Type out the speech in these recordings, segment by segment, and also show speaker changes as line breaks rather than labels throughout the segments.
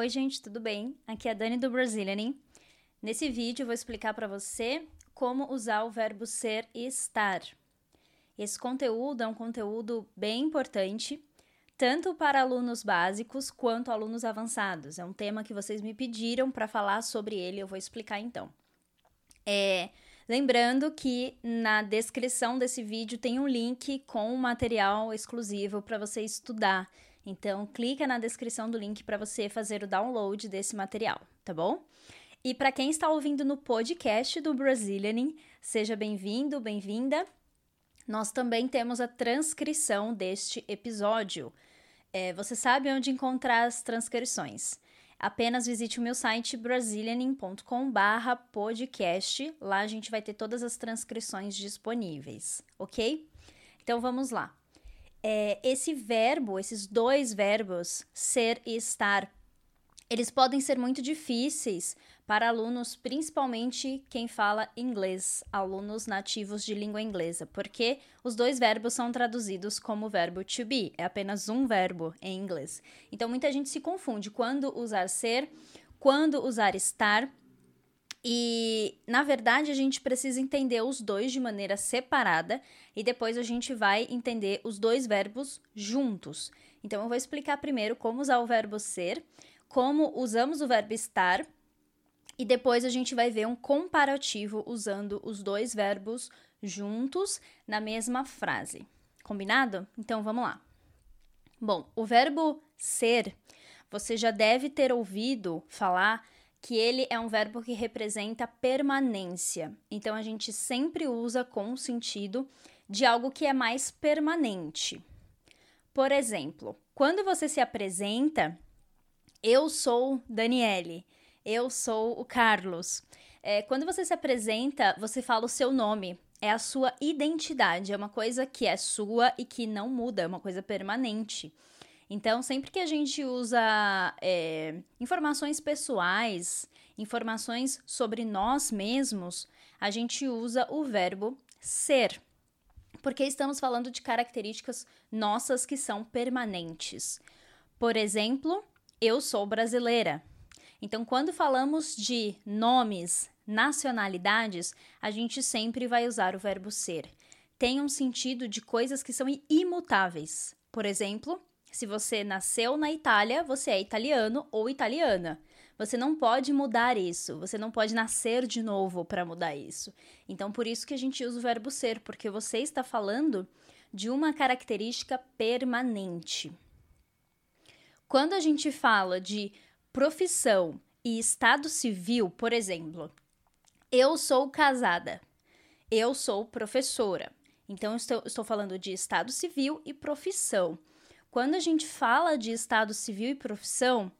Oi, gente, tudo bem? Aqui é a Dani do Brazilian. Nesse vídeo eu vou explicar para você como usar o verbo ser e estar. Esse conteúdo é um conteúdo bem importante, tanto para alunos básicos quanto alunos avançados. É um tema que vocês me pediram para falar sobre ele, eu vou explicar então. É, lembrando que na descrição desse vídeo tem um link com um material exclusivo para você estudar. Então, clica na descrição do link para você fazer o download desse material, tá bom? E para quem está ouvindo no podcast do Brazilianing, seja bem-vindo, bem-vinda. Nós também temos a transcrição deste episódio. É, você sabe onde encontrar as transcrições. Apenas visite o meu site brasilianing.com/podcast. Lá a gente vai ter todas as transcrições disponíveis, ok? Então vamos lá. É, esse verbo, esses dois verbos, ser e estar, eles podem ser muito difíceis para alunos, principalmente quem fala inglês, alunos nativos de língua inglesa, porque os dois verbos são traduzidos como verbo to be, é apenas um verbo em inglês. Então muita gente se confunde quando usar ser, quando usar estar. E, na verdade, a gente precisa entender os dois de maneira separada e depois a gente vai entender os dois verbos juntos. Então, eu vou explicar primeiro como usar o verbo ser, como usamos o verbo estar e depois a gente vai ver um comparativo usando os dois verbos juntos na mesma frase. Combinado? Então vamos lá. Bom, o verbo ser, você já deve ter ouvido falar que ele é um verbo que representa permanência. Então a gente sempre usa com o sentido de algo que é mais permanente. Por exemplo, quando você se apresenta, eu sou Daniele. Eu sou o Carlos. É, quando você se apresenta, você fala o seu nome. É a sua identidade. É uma coisa que é sua e que não muda, é uma coisa permanente. Então, sempre que a gente usa é, informações pessoais, informações sobre nós mesmos, a gente usa o verbo ser. Porque estamos falando de características nossas que são permanentes. Por exemplo, eu sou brasileira. Então, quando falamos de nomes, nacionalidades, a gente sempre vai usar o verbo ser. Tem um sentido de coisas que são imutáveis. Por exemplo, se você nasceu na Itália, você é italiano ou italiana. Você não pode mudar isso, você não pode nascer de novo para mudar isso. Então, por isso que a gente usa o verbo ser, porque você está falando de uma característica permanente. Quando a gente fala de profissão e estado civil, por exemplo, eu sou casada, eu sou professora. Então, estou, estou falando de estado civil e profissão. Quando a gente fala de estado civil e profissão,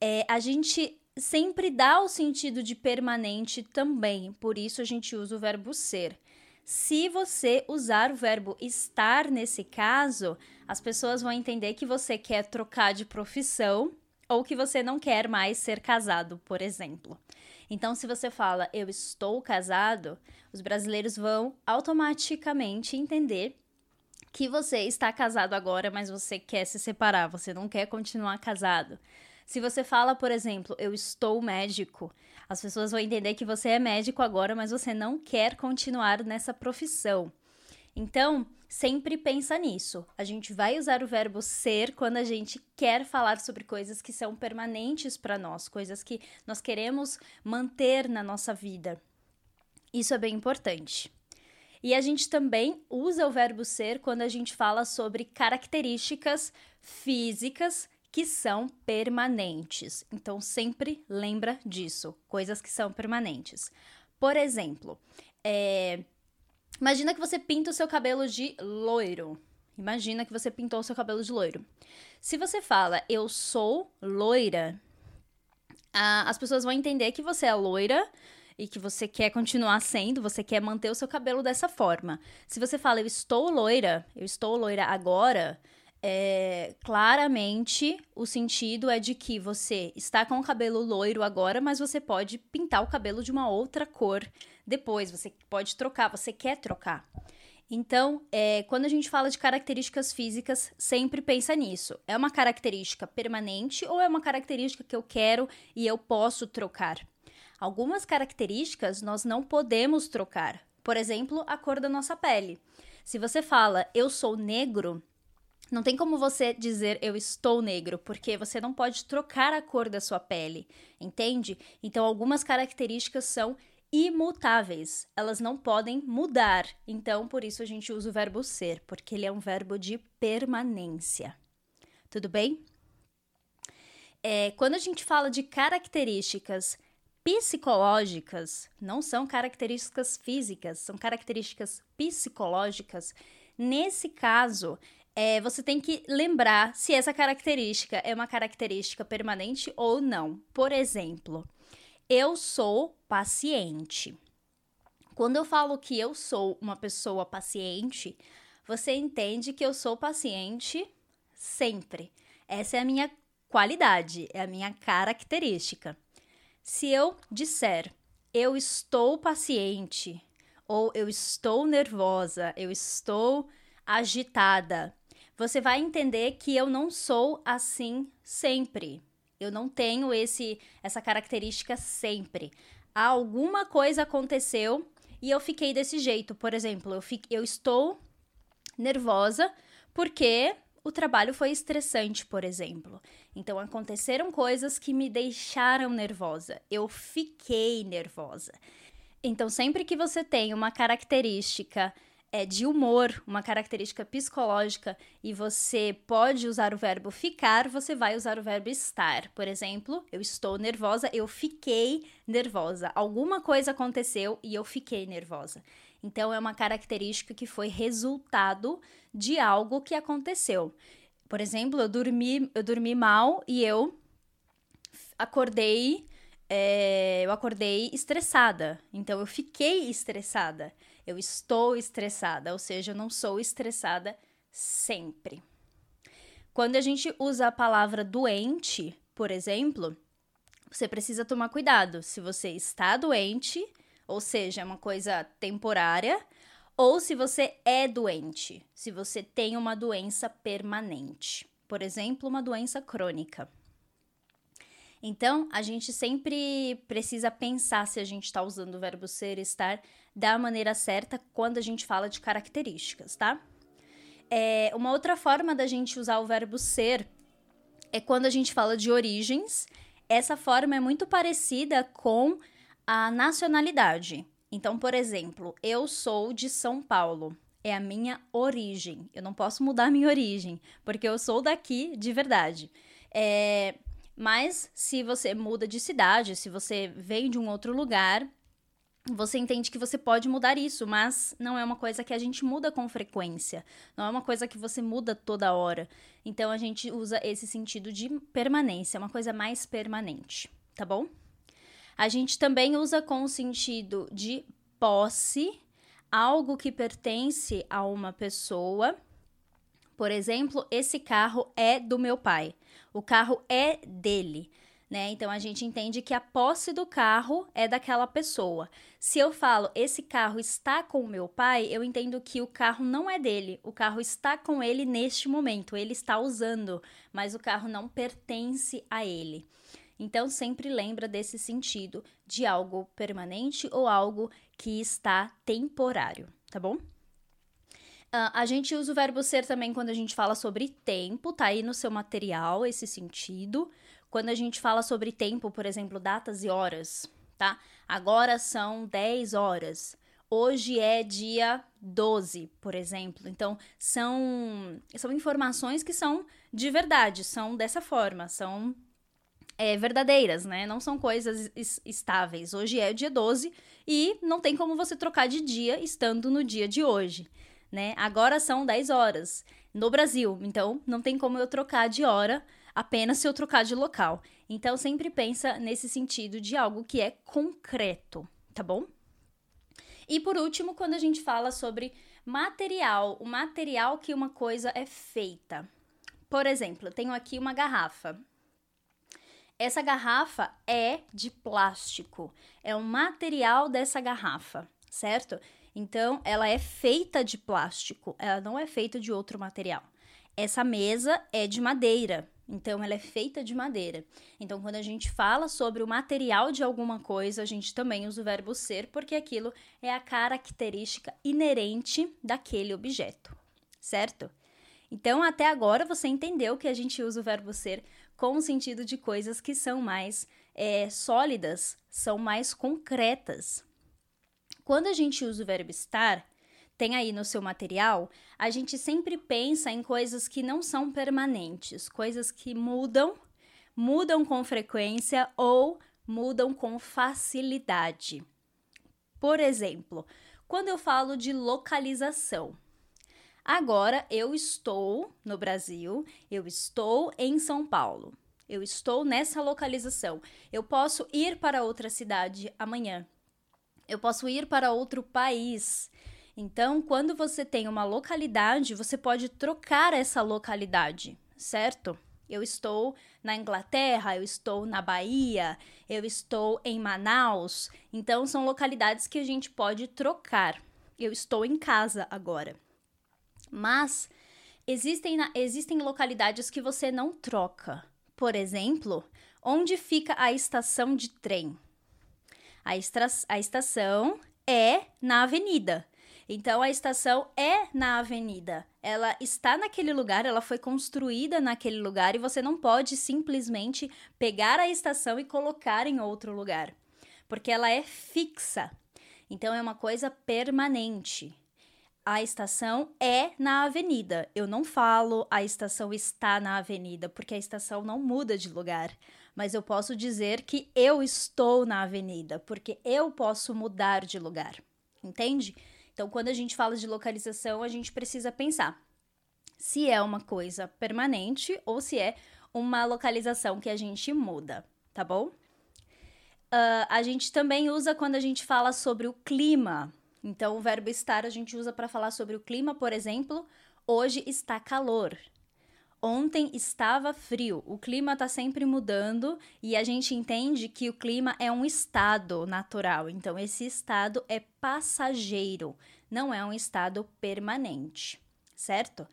é, a gente sempre dá o sentido de permanente também, por isso a gente usa o verbo ser. Se você usar o verbo estar nesse caso, as pessoas vão entender que você quer trocar de profissão ou que você não quer mais ser casado, por exemplo. Então, se você fala eu estou casado, os brasileiros vão automaticamente entender que você está casado agora, mas você quer se separar, você não quer continuar casado. Se você fala, por exemplo, eu estou médico, as pessoas vão entender que você é médico agora, mas você não quer continuar nessa profissão. Então, sempre pensa nisso. A gente vai usar o verbo ser quando a gente quer falar sobre coisas que são permanentes para nós, coisas que nós queremos manter na nossa vida. Isso é bem importante. E a gente também usa o verbo ser quando a gente fala sobre características físicas que são permanentes. Então sempre lembra disso, coisas que são permanentes. Por exemplo, é, Imagina que você pinta o seu cabelo de loiro. Imagina que você pintou o seu cabelo de loiro. Se você fala eu sou loira, as pessoas vão entender que você é loira e que você quer continuar sendo, você quer manter o seu cabelo dessa forma. Se você fala eu estou loira, eu estou loira agora, é, claramente o sentido é de que você está com o cabelo loiro agora, mas você pode pintar o cabelo de uma outra cor depois, você pode trocar, você quer trocar. Então, é, quando a gente fala de características físicas, sempre pensa nisso. É uma característica permanente ou é uma característica que eu quero e eu posso trocar? Algumas características nós não podemos trocar. Por exemplo, a cor da nossa pele. Se você fala eu sou negro, não tem como você dizer eu estou negro, porque você não pode trocar a cor da sua pele, entende? Então, algumas características são imutáveis, elas não podem mudar. Então, por isso a gente usa o verbo ser, porque ele é um verbo de permanência. Tudo bem? É, quando a gente fala de características psicológicas, não são características físicas, são características psicológicas. Nesse caso, é, você tem que lembrar se essa característica é uma característica permanente ou não. Por exemplo, eu sou paciente. Quando eu falo que eu sou uma pessoa paciente, você entende que eu sou paciente sempre. Essa é a minha qualidade, é a minha característica. Se eu disser eu estou paciente, ou eu estou nervosa, eu estou agitada, você vai entender que eu não sou assim sempre. Eu não tenho esse essa característica sempre. Alguma coisa aconteceu e eu fiquei desse jeito. Por exemplo, eu, fico, eu estou nervosa porque o trabalho foi estressante, por exemplo. Então aconteceram coisas que me deixaram nervosa. Eu fiquei nervosa. Então, sempre que você tem uma característica é, de humor, uma característica psicológica, e você pode usar o verbo ficar, você vai usar o verbo estar. Por exemplo, eu estou nervosa, eu fiquei nervosa. Alguma coisa aconteceu e eu fiquei nervosa. Então, é uma característica que foi resultado de algo que aconteceu. Por exemplo, eu dormi, eu dormi mal e eu acordei. É, eu acordei estressada. Então, eu fiquei estressada. Eu estou estressada, ou seja, eu não sou estressada sempre. Quando a gente usa a palavra doente, por exemplo, você precisa tomar cuidado. Se você está doente, ou seja, é uma coisa temporária, ou se você é doente, se você tem uma doença permanente, por exemplo, uma doença crônica. Então, a gente sempre precisa pensar se a gente está usando o verbo ser, estar da maneira certa quando a gente fala de características, tá? É, uma outra forma da gente usar o verbo ser é quando a gente fala de origens. Essa forma é muito parecida com a nacionalidade. Então, por exemplo, eu sou de São Paulo. É a minha origem. Eu não posso mudar minha origem, porque eu sou daqui de verdade. É, mas se você muda de cidade, se você vem de um outro lugar, você entende que você pode mudar isso, mas não é uma coisa que a gente muda com frequência, não é uma coisa que você muda toda hora. Então a gente usa esse sentido de permanência, uma coisa mais permanente, tá bom? A gente também usa com o sentido de posse, algo que pertence a uma pessoa. Por exemplo, esse carro é do meu pai. O carro é dele. Né? Então a gente entende que a posse do carro é daquela pessoa. Se eu falo esse carro está com o meu pai, eu entendo que o carro não é dele, o carro está com ele neste momento, ele está usando, mas o carro não pertence a ele. Então sempre lembra desse sentido de algo permanente ou algo que está temporário, tá bom? Uh, a gente usa o verbo ser também quando a gente fala sobre tempo, tá aí no seu material esse sentido. Quando a gente fala sobre tempo, por exemplo, datas e horas, tá? Agora são 10 horas. Hoje é dia 12, por exemplo. Então, são, são informações que são de verdade, são dessa forma, são é, verdadeiras, né? Não são coisas estáveis. Hoje é dia 12 e não tem como você trocar de dia estando no dia de hoje né? Agora são 10 horas no Brasil, então não tem como eu trocar de hora apenas se eu trocar de local. Então sempre pensa nesse sentido de algo que é concreto, tá bom? E por último, quando a gente fala sobre material, o material que uma coisa é feita. Por exemplo, eu tenho aqui uma garrafa. Essa garrafa é de plástico, é o material dessa garrafa, certo? Então, ela é feita de plástico, ela não é feita de outro material. Essa mesa é de madeira, então ela é feita de madeira. Então, quando a gente fala sobre o material de alguma coisa, a gente também usa o verbo ser, porque aquilo é a característica inerente daquele objeto, certo? Então, até agora você entendeu que a gente usa o verbo ser com o sentido de coisas que são mais é, sólidas, são mais concretas. Quando a gente usa o verbo estar, tem aí no seu material, a gente sempre pensa em coisas que não são permanentes, coisas que mudam, mudam com frequência ou mudam com facilidade. Por exemplo, quando eu falo de localização, Agora eu estou no Brasil, eu estou em São Paulo. Eu estou nessa localização. Eu posso ir para outra cidade amanhã. Eu posso ir para outro país. Então, quando você tem uma localidade, você pode trocar essa localidade, certo? Eu estou na Inglaterra, eu estou na Bahia, eu estou em Manaus. Então, são localidades que a gente pode trocar. Eu estou em casa agora. Mas existem, existem localidades que você não troca. Por exemplo, onde fica a estação de trem? A, estra, a estação é na avenida. Então a estação é na avenida. Ela está naquele lugar, ela foi construída naquele lugar e você não pode simplesmente pegar a estação e colocar em outro lugar, porque ela é fixa. Então é uma coisa permanente a estação é na avenida. Eu não falo a estação está na avenida, porque a estação não muda de lugar. Mas eu posso dizer que eu estou na avenida, porque eu posso mudar de lugar. Entende? Então, quando a gente fala de localização, a gente precisa pensar se é uma coisa permanente ou se é uma localização que a gente muda, tá bom? Uh, a gente também usa quando a gente fala sobre o clima. Então, o verbo estar a gente usa para falar sobre o clima, por exemplo, hoje está calor. Ontem estava frio. O clima está sempre mudando e a gente entende que o clima é um estado natural. Então, esse estado é passageiro, não é um estado permanente, certo?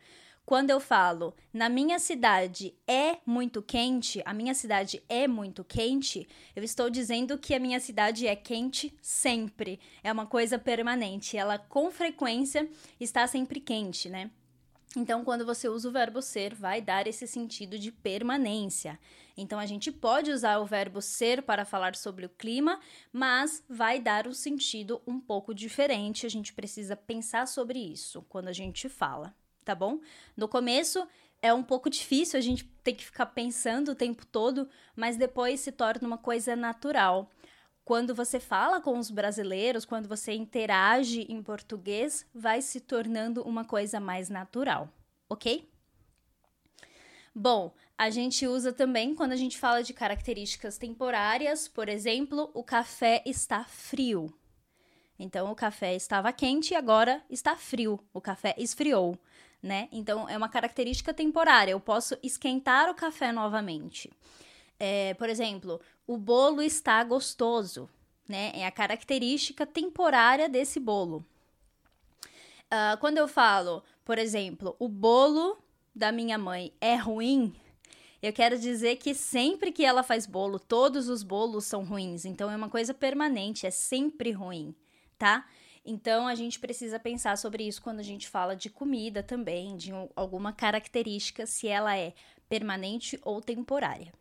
Quando eu falo na minha cidade é muito quente, a minha cidade é muito quente, eu estou dizendo que a minha cidade é quente sempre. É uma coisa permanente. Ela com frequência está sempre quente, né? Então, quando você usa o verbo ser, vai dar esse sentido de permanência. Então, a gente pode usar o verbo ser para falar sobre o clima, mas vai dar um sentido um pouco diferente. A gente precisa pensar sobre isso quando a gente fala tá bom? No começo é um pouco difícil, a gente tem que ficar pensando o tempo todo, mas depois se torna uma coisa natural. Quando você fala com os brasileiros, quando você interage em português, vai se tornando uma coisa mais natural, ok? Bom, a gente usa também quando a gente fala de características temporárias, por exemplo, o café está frio. Então, o café estava quente e agora está frio. O café esfriou né? Então é uma característica temporária. Eu posso esquentar o café novamente. É, por exemplo, o bolo está gostoso, né? É a característica temporária desse bolo. Uh, quando eu falo, por exemplo, o bolo da minha mãe é ruim, eu quero dizer que sempre que ela faz bolo, todos os bolos são ruins. Então é uma coisa permanente, é sempre ruim, tá? Então a gente precisa pensar sobre isso quando a gente fala de comida também, de alguma característica, se ela é permanente ou temporária.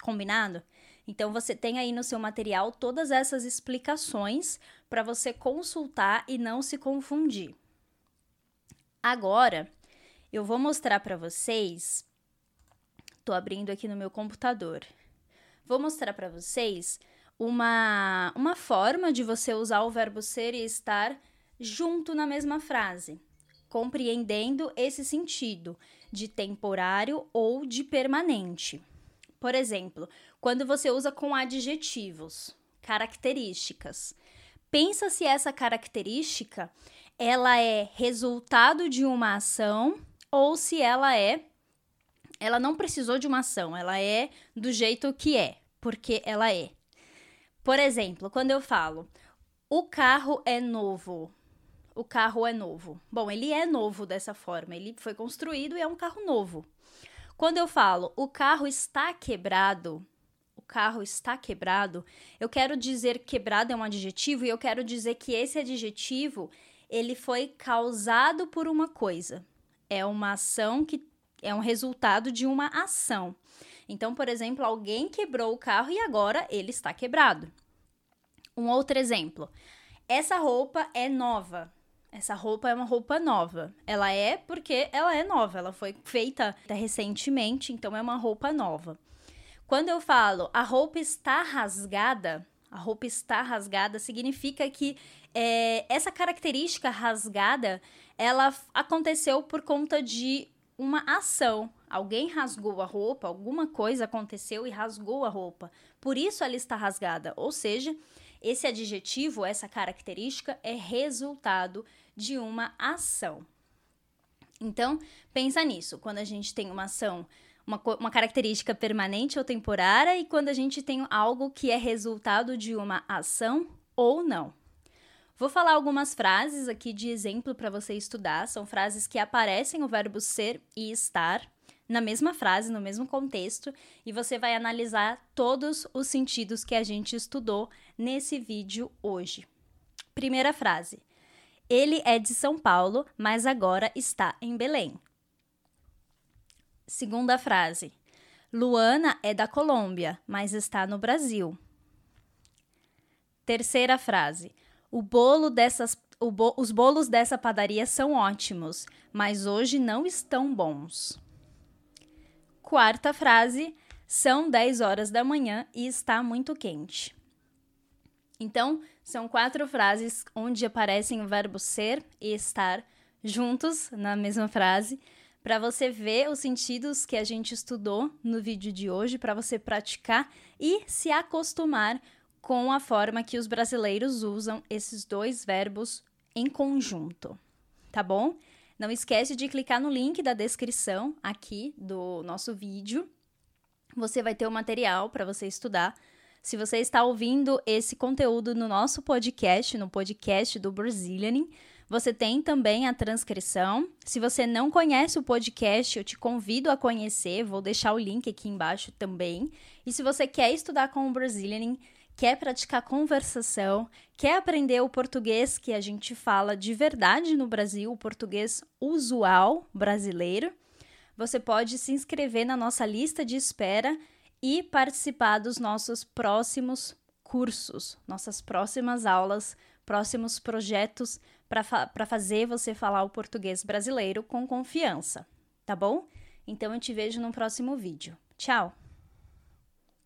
Combinado? Então você tem aí no seu material todas essas explicações para você consultar e não se confundir. Agora, eu vou mostrar para vocês. Tô abrindo aqui no meu computador. Vou mostrar para vocês uma, uma forma de você usar o verbo ser e estar junto na mesma frase, compreendendo esse sentido de temporário ou de permanente. Por exemplo, quando você usa com adjetivos, características. Pensa se essa característica ela é resultado de uma ação ou se ela é ela não precisou de uma ação, ela é do jeito que é, porque ela é. Por exemplo, quando eu falo o carro é novo, o carro é novo? Bom, ele é novo dessa forma, ele foi construído e é um carro novo. Quando eu falo o carro está quebrado, o carro está quebrado, eu quero dizer quebrado é um adjetivo e eu quero dizer que esse adjetivo ele foi causado por uma coisa. É uma ação que é um resultado de uma ação. Então, por exemplo, alguém quebrou o carro e agora ele está quebrado. Um outro exemplo. Essa roupa é nova. Essa roupa é uma roupa nova. Ela é porque ela é nova. Ela foi feita recentemente, então é uma roupa nova. Quando eu falo a roupa está rasgada, a roupa está rasgada significa que é, essa característica rasgada ela aconteceu por conta de uma ação. Alguém rasgou a roupa, alguma coisa aconteceu e rasgou a roupa. Por isso ela está rasgada. Ou seja, esse adjetivo, essa característica é resultado de uma ação. Então, pensa nisso. Quando a gente tem uma ação, uma, uma característica permanente ou temporária, e quando a gente tem algo que é resultado de uma ação ou não. Vou falar algumas frases aqui de exemplo para você estudar. São frases que aparecem o verbo ser e estar na mesma frase, no mesmo contexto, e você vai analisar todos os sentidos que a gente estudou nesse vídeo hoje. Primeira frase: Ele é de São Paulo, mas agora está em Belém. Segunda frase: Luana é da Colômbia, mas está no Brasil. Terceira frase: O bolo dessas bo os bolos dessa padaria são ótimos, mas hoje não estão bons. Quarta frase: são 10 horas da manhã e está muito quente. Então, são quatro frases onde aparecem o verbo ser e estar juntos na mesma frase, para você ver os sentidos que a gente estudou no vídeo de hoje, para você praticar e se acostumar com a forma que os brasileiros usam esses dois verbos em conjunto, tá bom? Não esquece de clicar no link da descrição aqui do nosso vídeo. Você vai ter o material para você estudar. Se você está ouvindo esse conteúdo no nosso podcast, no podcast do Brazilianing, você tem também a transcrição. Se você não conhece o podcast, eu te convido a conhecer, vou deixar o link aqui embaixo também. E se você quer estudar com o Brazilianing, quer praticar conversação, quer aprender o português que a gente fala de verdade no Brasil, o português usual brasileiro, você pode se inscrever na nossa lista de espera e participar dos nossos próximos cursos, nossas próximas aulas, próximos projetos para fa fazer você falar o português brasileiro com confiança, tá bom? Então eu te vejo no próximo vídeo. Tchau!